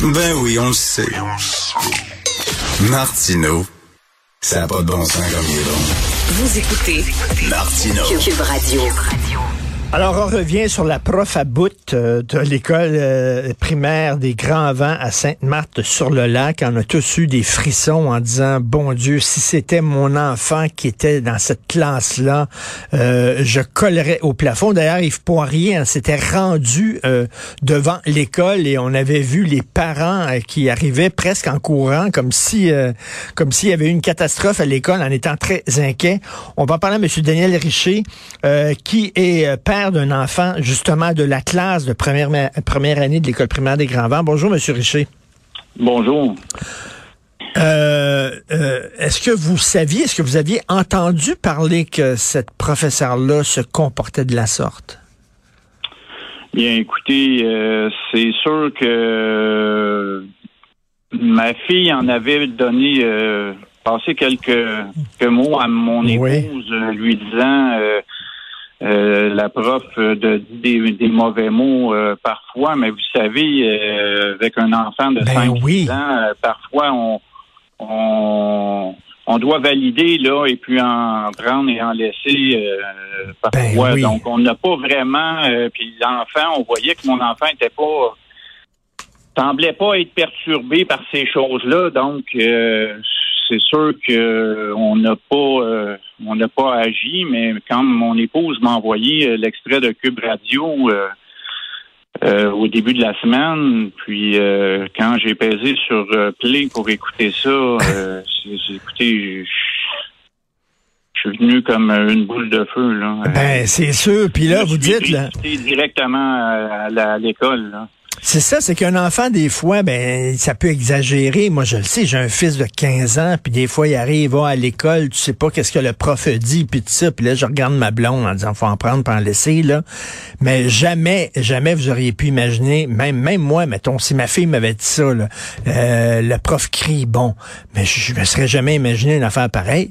Ben oui, on le sait. Martineau, ça n'a pas de bon sens comme il est bon. Vous écoutez Martineau. Cube Radio. Alors, on revient sur la prof à bout euh, de l'école euh, primaire des Grands Vents à Sainte-Marthe-sur-le-Lac. On a tous eu des frissons en disant, bon Dieu, si c'était mon enfant qui était dans cette classe-là, euh, je collerais au plafond. D'ailleurs, Yves Poirier hein, s'était rendu devant l'école et on avait vu les parents qui arrivaient presque en courant, comme si comme s'il y avait eu une catastrophe à l'école en étant très inquiets. On va parler à M. Daniel Richer, qui est père d'un enfant, justement, de la classe de première, première année de l'école primaire des Grands Vents. Bonjour, Monsieur Richer. Bonjour. Euh, euh, est-ce que vous saviez, est-ce que vous aviez entendu parler que cette professeure-là se comportait de la sorte? Bien, écoutez, euh, c'est sûr que ma fille en avait donné, passé quelques, mots à mon épouse, lui disant euh, la prof euh, de dit des, mauvais mots euh, parfois, mais vous savez, avec un enfant de 5 ben ans, parfois on, on, on doit valider là et puis en prendre et en laisser parfois. Ben Donc on n'a pas vraiment. puis l'enfant, on voyait que mon enfant était pas semblait pas être perturbé par ces choses-là. Donc c'est sûr qu'on n'a pas euh, on n'a pas agi, mais quand mon épouse m'a envoyé euh, l'extrait de Cube Radio euh, au début de la semaine, puis quand j'ai pesé sur Play pour écouter ça, j'ai écouté je suis venu comme une boule de feu là. Ben c'est sûr. Puis là, vous dites là. directement à l'école là. C'est ça, c'est qu'un enfant, des fois, ben, ça peut exagérer. Moi, je le sais, j'ai un fils de 15 ans, puis des fois, il arrive va à l'école, tu sais pas qu'est-ce que le prof dit, puis tout ça, puis là, je regarde ma blonde en disant, faut en prendre, pour en laisser, là. Mais jamais, jamais vous auriez pu imaginer, même, même moi, mettons, si ma fille m'avait dit ça, là, euh, le prof crie, bon, mais je, me serais jamais imaginé une affaire pareille.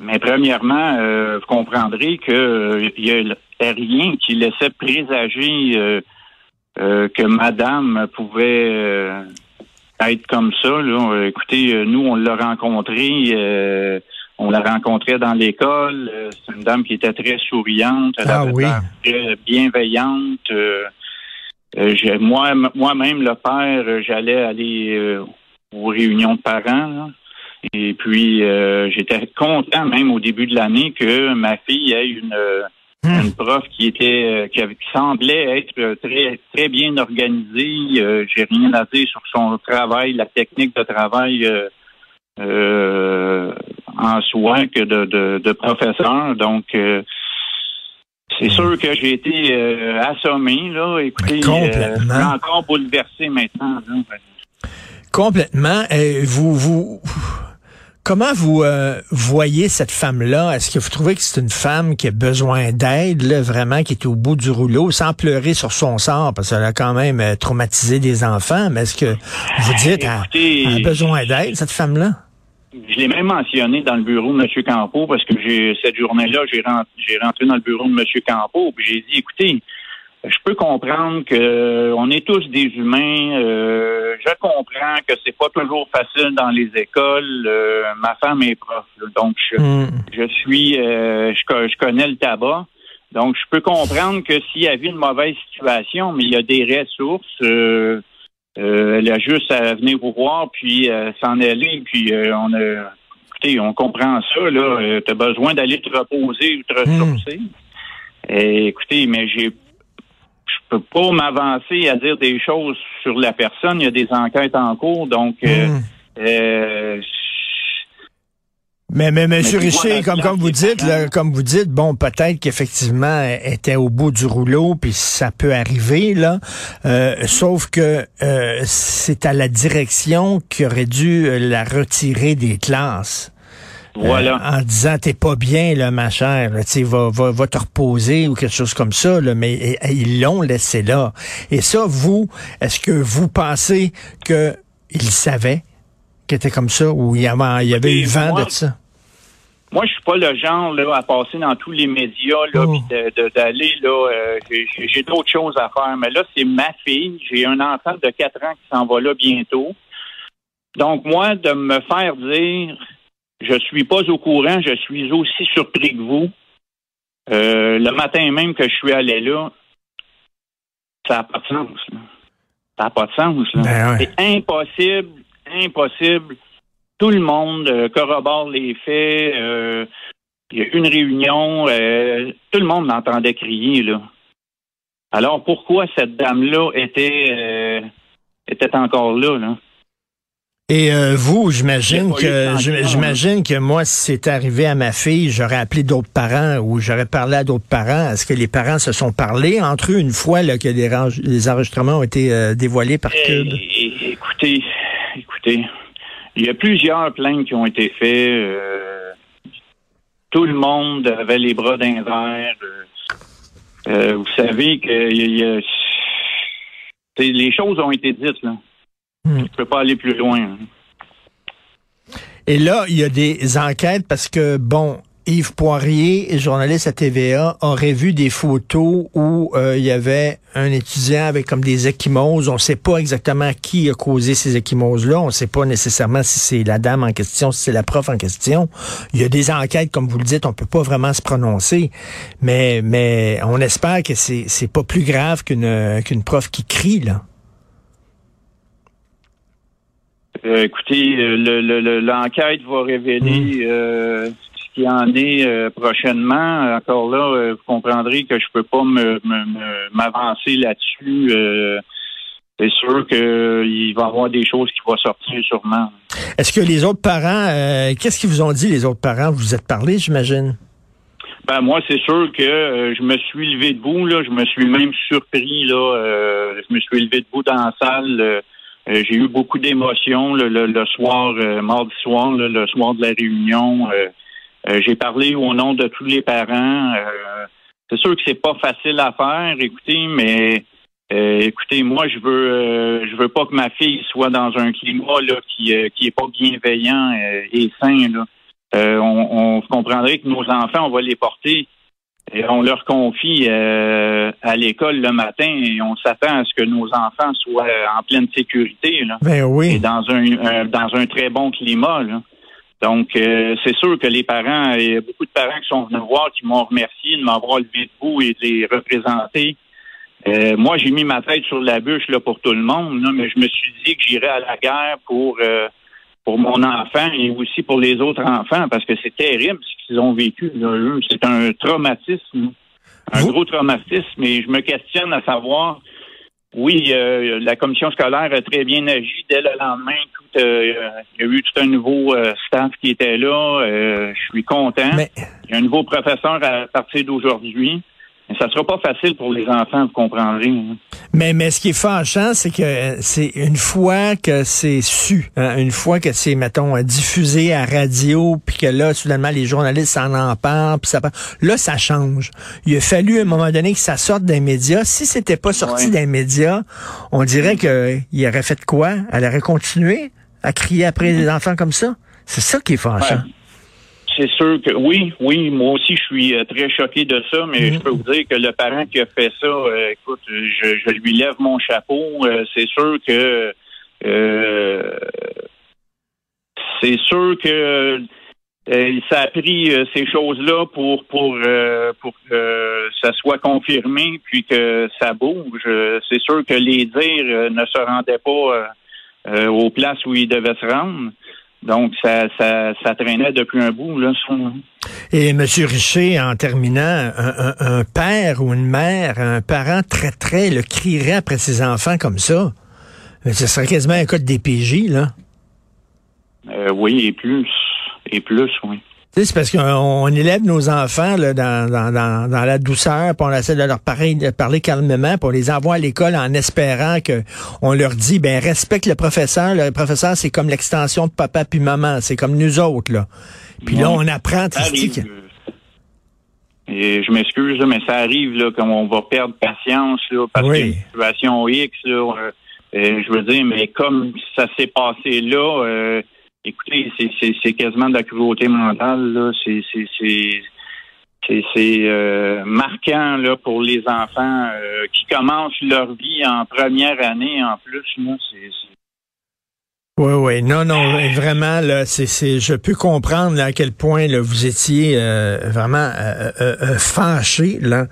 Mais premièrement, euh, vous comprendrez que euh, il y a rien qui laissait présager euh, que Madame pouvait euh, être comme ça. Là. Écoutez, nous, on l'a rencontré. Euh, on l'a rencontré dans l'école. C'est une dame qui était très souriante, ah, oui. très bienveillante. moi, moi-même, le père, j'allais aller aux réunions de parents. Et puis, j'étais content même au début de l'année que ma fille ait une Hmm. Une prof qui était euh, qui, semblait être euh, très très bien organisée. Euh, j'ai rien à dire sur son travail, la technique de travail en soi que de, de, professeur. Donc c'est hmm. sûr que j'ai été assommé, là. Écoutez, suis encore bouleversé maintenant. Complètement. vous, vous, Comment vous euh, voyez cette femme-là? Est-ce que vous trouvez que c'est une femme qui a besoin d'aide, vraiment, qui est au bout du rouleau, sans pleurer sur son sort, parce qu'elle a quand même euh, traumatisé des enfants, mais est-ce que vous dites qu'elle a besoin d'aide, cette femme-là? Je l'ai même mentionné dans le bureau de M. Campo, parce que j'ai cette journée-là, j'ai rentré, rentré dans le bureau de M. Campo, puis j'ai dit, écoutez, je peux comprendre que on est tous des humains. Euh, je comprends que c'est pas toujours facile dans les écoles. Euh, ma femme est prof, donc je, hmm. je suis, euh, je, connais le tabac. Donc je peux comprendre que s'il y avait une mauvaise situation, mais il y a des ressources. elle a juste à venir vous voir puis s'en aller. Puis on a, écoutez, on comprend ça là. tu as besoin d'aller te reposer ou te hmm. ressourcer. écoutez, mais j'ai je peux pas m'avancer à dire des choses sur la personne. Il y a des enquêtes en cours, donc euh, hmm. euh, mais, mais, Monsieur Richer, comme, comme vous dites, comme vous dites, bon, peut-être qu'effectivement, elle était au bout du rouleau, puis ça peut arriver, là. Euh, sauf que c'est à la direction qui aurait dû la retirer des classes. Voilà. Euh, en disant t'es pas bien là, ma chère, tu va, va, va te reposer ou quelque chose comme ça. Là, mais ils l'ont laissé là. Et ça, vous, est-ce que vous pensez que il savait qu'il était comme ça ou il y avait, il y avait eu vent de ça? moi, je suis pas le genre là, à passer dans tous les médias là, Oh. d'aller là. euh, j'ai- j'ai d'autres choses à faire. Mais là, c'est ma fille. J'ai un enfant de 4 ans qui s'en va là bientôt. Donc, moi, de me faire dire je suis pas au courant, je suis aussi surpris que vous. euh, le matin même que je suis allé là, ça n'a pas de sens. là. Ça n'a pas de sens. Là. Ben ouais. C'est impossible, impossible. Tout le monde euh, corrobore les faits. euh, Il y a une réunion, euh, tout le monde l'entendait crier là. Alors pourquoi cette dame-là était euh, était encore là là? Et euh, vous, j'imagine que j'imagine que moi, si c'était arrivé à ma fille, j'aurais appelé d'autres parents ou j'aurais parlé à d'autres parents. Est-ce que les parents se sont parlé entre eux une fois là, que les, enregistrements ont été euh, dévoilés par Eh, Cube? écoutez, écoutez, il y a plusieurs plaintes qui ont été faites. euh, tout le monde avait les bras d'un verre. euh, euh, vous savez que y a- les choses ont été dites là. Hmm. Je peux pas aller plus loin. hein. Et là, il y a des enquêtes parce que, bon, Yves Poirier, journaliste à TVA, aurait vu des photos où euh, il y avait un étudiant avec comme des échymoses. On ne sait pas exactement qui a causé ces échymoses-là. On ne sait pas nécessairement si c'est la dame en question, si c'est la prof en question. Il y a des enquêtes, comme vous le dites, on peut pas vraiment se prononcer. Mais, mais on espère que c'est, c'est pas plus grave qu'une, qu'une prof qui crie, là. Euh, écoutez, euh, le- le- le- l'enquête va révéler euh, ce qu'il en est euh, prochainement. Encore là, vous comprendrez que je peux pas m'avancer là-dessus. C'est sûr qu'il va y avoir des choses qui vont sortir sûrement. Est-ce que les autres parents, euh, qu'est-ce qu'ils vous ont dit, les autres parents? Vous vous êtes parlé, j'imagine? Ben moi, c'est sûr que euh, je me suis levé debout, là, je me suis même surpris, là. euh, je me suis levé debout dans la salle. euh, euh, j'ai eu beaucoup d'émotions là, le, le soir, euh, mardi soir, là, le soir de la réunion. euh, euh, j'ai parlé au nom de tous les parents. euh, c'est sûr que c'est pas facile à faire, écoutez, mais écoutez, moi je veux je veux pas que ma fille soit dans un climat là qui qui est pas bienveillant et sain là. On, on comprendrait que nos enfants, on va les porter et on leur confie euh, à l'école le matin et on s'attend à ce que nos enfants soient en pleine sécurité là, Ben et oui. dans un, un- dans un très bon climat. Là. Donc, euh, c'est sûr que les parents, il y a beaucoup de parents qui sont venus me voir, qui m'ont remercié de m'avoir levé debout et de les représenter. Euh, moi, j'ai mis ma tête sur la bûche là, pour tout le monde, là, mais je me suis dit que j'irais à la guerre pour euh, pour mon enfant et aussi pour les autres enfants, parce que c'est terrible ce qu'ils ont vécu. C'est un traumatisme, un Vous- gros traumatisme, et je me questionne à savoir, oui, euh, la commission scolaire a très bien agi dès le lendemain. Tout, euh, il y a eu tout un nouveau euh, staff qui était là. euh, je suis content. Mais Il y a un nouveau professeur à partir d'aujourd'hui. Mais ça sera pas facile pour les enfants, vous comprendrez. hein. Mais, mais ce qui est fâchant, c'est que euh, c'est une fois que c'est su, hein, une fois que c'est, mettons, euh, diffusé à radio, puis que là, soudainement, les journalistes s'en en parlent, puis ça, part- là, ça change. Il a fallu à un moment donné que ça sorte des médias. Si c'était pas sorti Ouais. des médias, on dirait que il aurait fait quoi? Elle aurait continué à crier après les enfants comme ça? C'est ça qui est fâchant. Ouais. C'est sûr que oui, oui, moi aussi je suis euh, très choqué de ça, mais Mhm. je peux vous dire que le parent qui a fait ça, euh, écoute, je, je lui lève mon chapeau. Euh, c'est sûr que euh, c'est sûr que ça a pris ces choses-là pour pour pour que ça soit confirmé puis que ça bouge. C'est sûr que les dires ne se rendaient pas aux places où ils devaient se rendre. Donc, ça, ça, ça traînait depuis un bout, là. Et M. Richer, en terminant, un, un- un père ou une mère, un parent très très le crierait après ses enfants comme ça? Ce serait quasiment un cas de DPJ, là. Euh, oui, et plus. Et plus, oui. Tu sais, c'est parce qu'on on élève nos enfants là, dans, dans, dans, dans la douceur, puis on essaie de leur parler, de parler calmement, puis on les envoie à l'école en espérant que on leur dit ben respecte le professeur. Le professeur, c'est comme l'extension de papa puis maman, c'est comme nous autres, là. Puis là, on apprend Et je m'excuse, mais ça arrive, là, comme on va perdre patience, là, parce Oui. qu'il y a une situation X, là, euh, je veux dire, mais comme ça s'est passé là, euh, écoutez, c'est quasiment de la cruauté mentale. Là. C'est c'est euh, marquant là pour les enfants euh, qui commencent leur vie en première année en plus. C'est oui, oui. Non, non, vraiment, là, c'est, c'est, je peux comprendre à quel point là, vous étiez euh, vraiment euh, euh, fâché, là,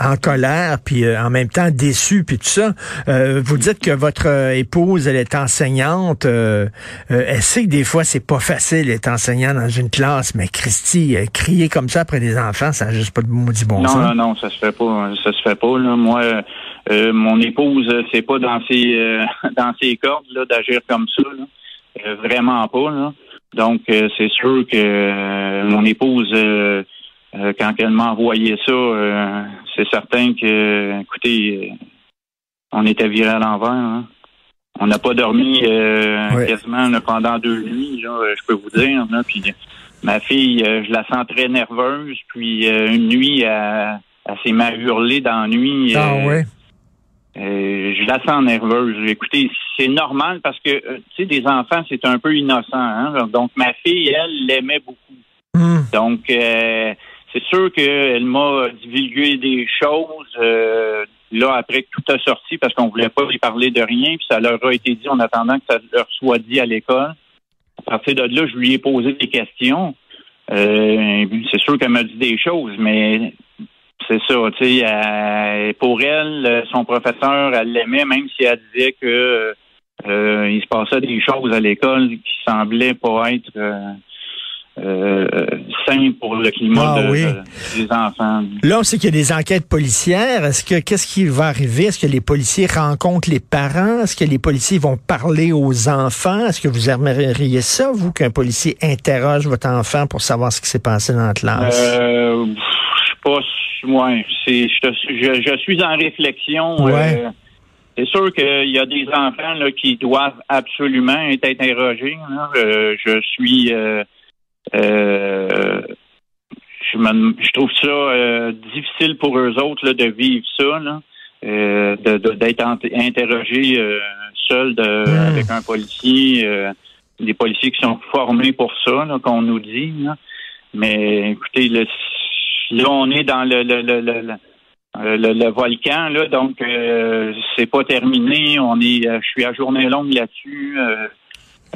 en colère, puis en même temps déçu, puis tout ça. vous dites que votre épouse, elle est enseignante. elle sait que des fois, c'est pas facile d'être enseignant dans une classe, mais Christy, crier comme ça après des enfants, ça n'a juste pas de maudit bon non, sens. Non, non, non, ça se fait pas. Ça se fait pas. Là. Moi, euh, mon épouse, c'est pas dans ses euh, dans ses cordes là, d'agir comme ça. Euh, vraiment pas. Là. Donc, c'est sûr que mon épouse, quand elle m'a envoyé ça, c'est certain que, écoutez, on était viré à l'envers. Hein. On n'a pas dormi quasiment pendant deux nuits, là, je peux vous dire. Là, puis ma fille, je la sens très nerveuse. Puis une nuit, elle, elle s'est mal hurlée dans la nuit. Ah ouais. Euh, je la sens nerveuse. Écoutez, c'est normal parce que, euh, tu sais, des enfants, c'est un peu innocent. Hein? Donc, ma fille, elle, l'aimait beaucoup. Hmm. Donc, euh, c'est sûr qu'elle m'a divulgué des choses euh, là après que tout a sorti parce qu'on voulait pas lui parler de rien, puis ça leur a été dit en attendant que ça leur soit dit à l'école. À partir de là, je lui ai posé des questions. c'est sûr qu'elle m'a dit des choses, mais c'est ça, tu sais, pour elle, son professeur, elle l'aimait, même si elle disait que euh, il se passait des choses à l'école qui semblaient pas être euh, euh simples pour le climat ah des enfants. Là, on sait qu'il y a des enquêtes policières. Est-ce que qu'est-ce qui va arriver? Est-ce que les policiers rencontrent les parents? Est-ce que les policiers vont parler aux enfants? Est-ce que vous aimeriez ça, vous, qu'un policier interroge votre enfant pour savoir ce qui s'est passé dans la classe? Je pas Ouais, c'est, je, je, suis en réflexion. Euh, c'est sûr qu'il y a des enfants là, qui doivent absolument être interrogés. Euh, je suis, euh, je, me, je trouve ça difficile pour eux autres là, de vivre ça, là, de, d'être interrogé seul de, hmm. avec un policier, des policiers qui sont formés pour ça, qu'on nous dit. Mais écoutez, le Là, on est dans le, le, le, le le, volcan, là, donc euh, c'est pas terminé. On est, euh, je suis à journée longue là-dessus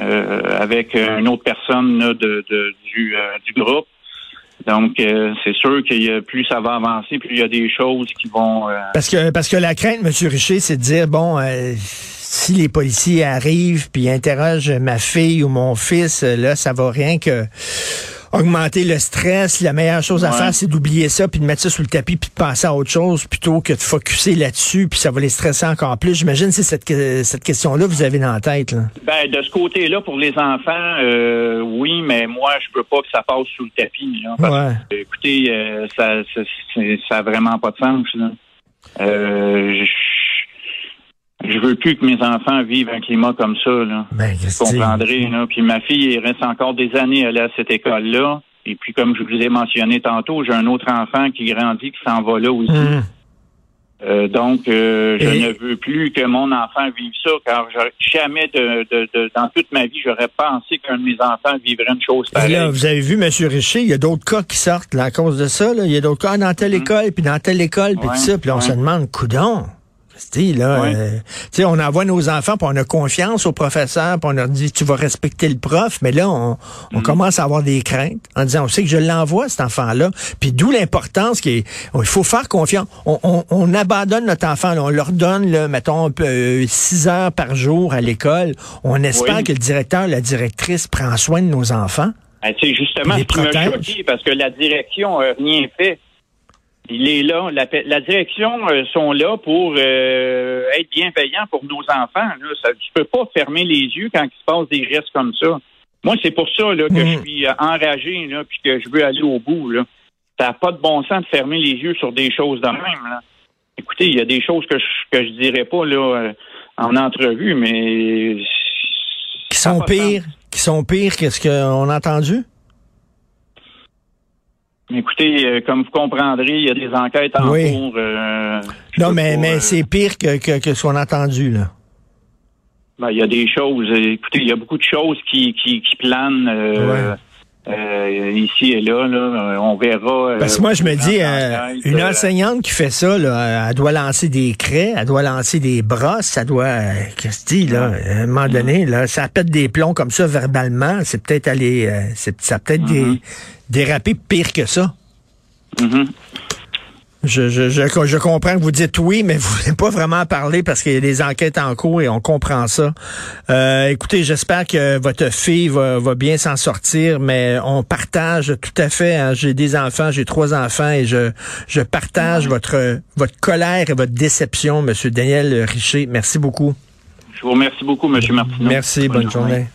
euh, avec une autre personne de, de, du, du groupe. Donc c'est sûr qu'il plus ça va avancer, plus il y a des choses qui vont. Parce que parce que la crainte, M. Richer, c'est de dire bon. si les policiers arrivent puis interrogent ma fille ou mon fils, là, ça va rien que augmenter le stress, la meilleure chose à faire, c'est d'oublier ça, puis de mettre ça sous le tapis, puis de passer à autre chose, plutôt que de focuser là-dessus, puis ça va les stresser encore plus. J'imagine c'est cette, cette question-là que vous avez dans la tête. Là. Ben, de ce côté-là, pour les enfants, euh, oui, mais moi, je veux pas que ça passe sous le tapis. Là, écoutez, euh, ça, ça, ça, vraiment pas de sens. Là. Euh, je veux plus que mes enfants vivent un climat comme ça. Là. Ben, vous comprendrez. Là. Puis ma fille, il reste encore des années à aller à cette école-là. Et puis, comme je vous ai mentionné tantôt, j'ai un autre enfant qui grandit, qui s'en va là aussi. Hum. Euh, donc, euh, je ne veux plus que mon enfant vive ça, car jamais de, de, de, dans toute ma vie, j'aurais pensé qu'un de mes enfants vivrait une chose pareille. là, vous avez vu, M. Richer, il y a d'autres cas qui sortent là, à cause de ça. Là. Il y a d'autres cas dans telle hum. école, puis dans telle école, puis tout ça. Puis on se demande, coudon, Là, euh, on envoie nos enfants, puis on a confiance aux professeurs, puis on leur dit tu vas respecter le prof, mais là, on, mm. commence à avoir des craintes en disant on sait que je l'envoie, cet enfant-là. Puis d'où l'importance qu'il faut faire confiance. On, abandonne notre enfant, on leur donne, là, mettons, euh, six heures par jour à l'école. On espère que le directeur, la directrice prend soin de nos enfants. Ben, c'est justement ce qui m'a choqué, parce que la direction n'a rien fait. Il est là. La, direction euh, sont là pour euh, être bienveillants pour nos enfants. Là. Ça, tu peux pas fermer les yeux quand il se passe des risques comme ça. Moi, c'est pour ça là, que je mm. suis euh, enragé là, puis que je veux aller au bout. Là. Ça n'a pas de bon sens de fermer les yeux sur des choses de même. Là. Écoutez, il y a des choses que je que je dirais pas là en entrevue, mais qui sont pires, qui sont pires que ce qu'on a entendu? Écoutez, euh, comme vous comprendrez, il y a des enquêtes en cours. Euh, non, mais, mais euh, c'est pire que, que, ce qu'on a entendu, là. Ben, il y a des choses. Écoutez, il y a beaucoup de choses qui, qui, qui planent. Euh, euh, ici et là, là, on verra. Parce que moi, je me dis, euh, une enseignante qui fait ça, là, elle doit lancer des craies, elle doit lancer des brosses, ça doit, qu'est-ce que tu dis, là, à un moment donné, là, ça pète des plombs comme ça verbalement, c'est peut-être aller, c'est, ça peut-être mm-hmm. déraper pire que ça. Mm-hmm. Je, je, je, comprends que vous dites oui, mais vous voulez pas vraiment parler parce qu'il y a des enquêtes en cours et on comprend ça. Euh, écoutez, j'espère que votre fille va, va bien s'en sortir, mais on partage tout à fait. Hein. j'ai des enfants, j'ai trois enfants et je, je partage votre, votre colère et votre déception, Monsieur Daniel Richer. Merci beaucoup. Je vous remercie beaucoup, Monsieur Martineau. Merci, bonne, journée.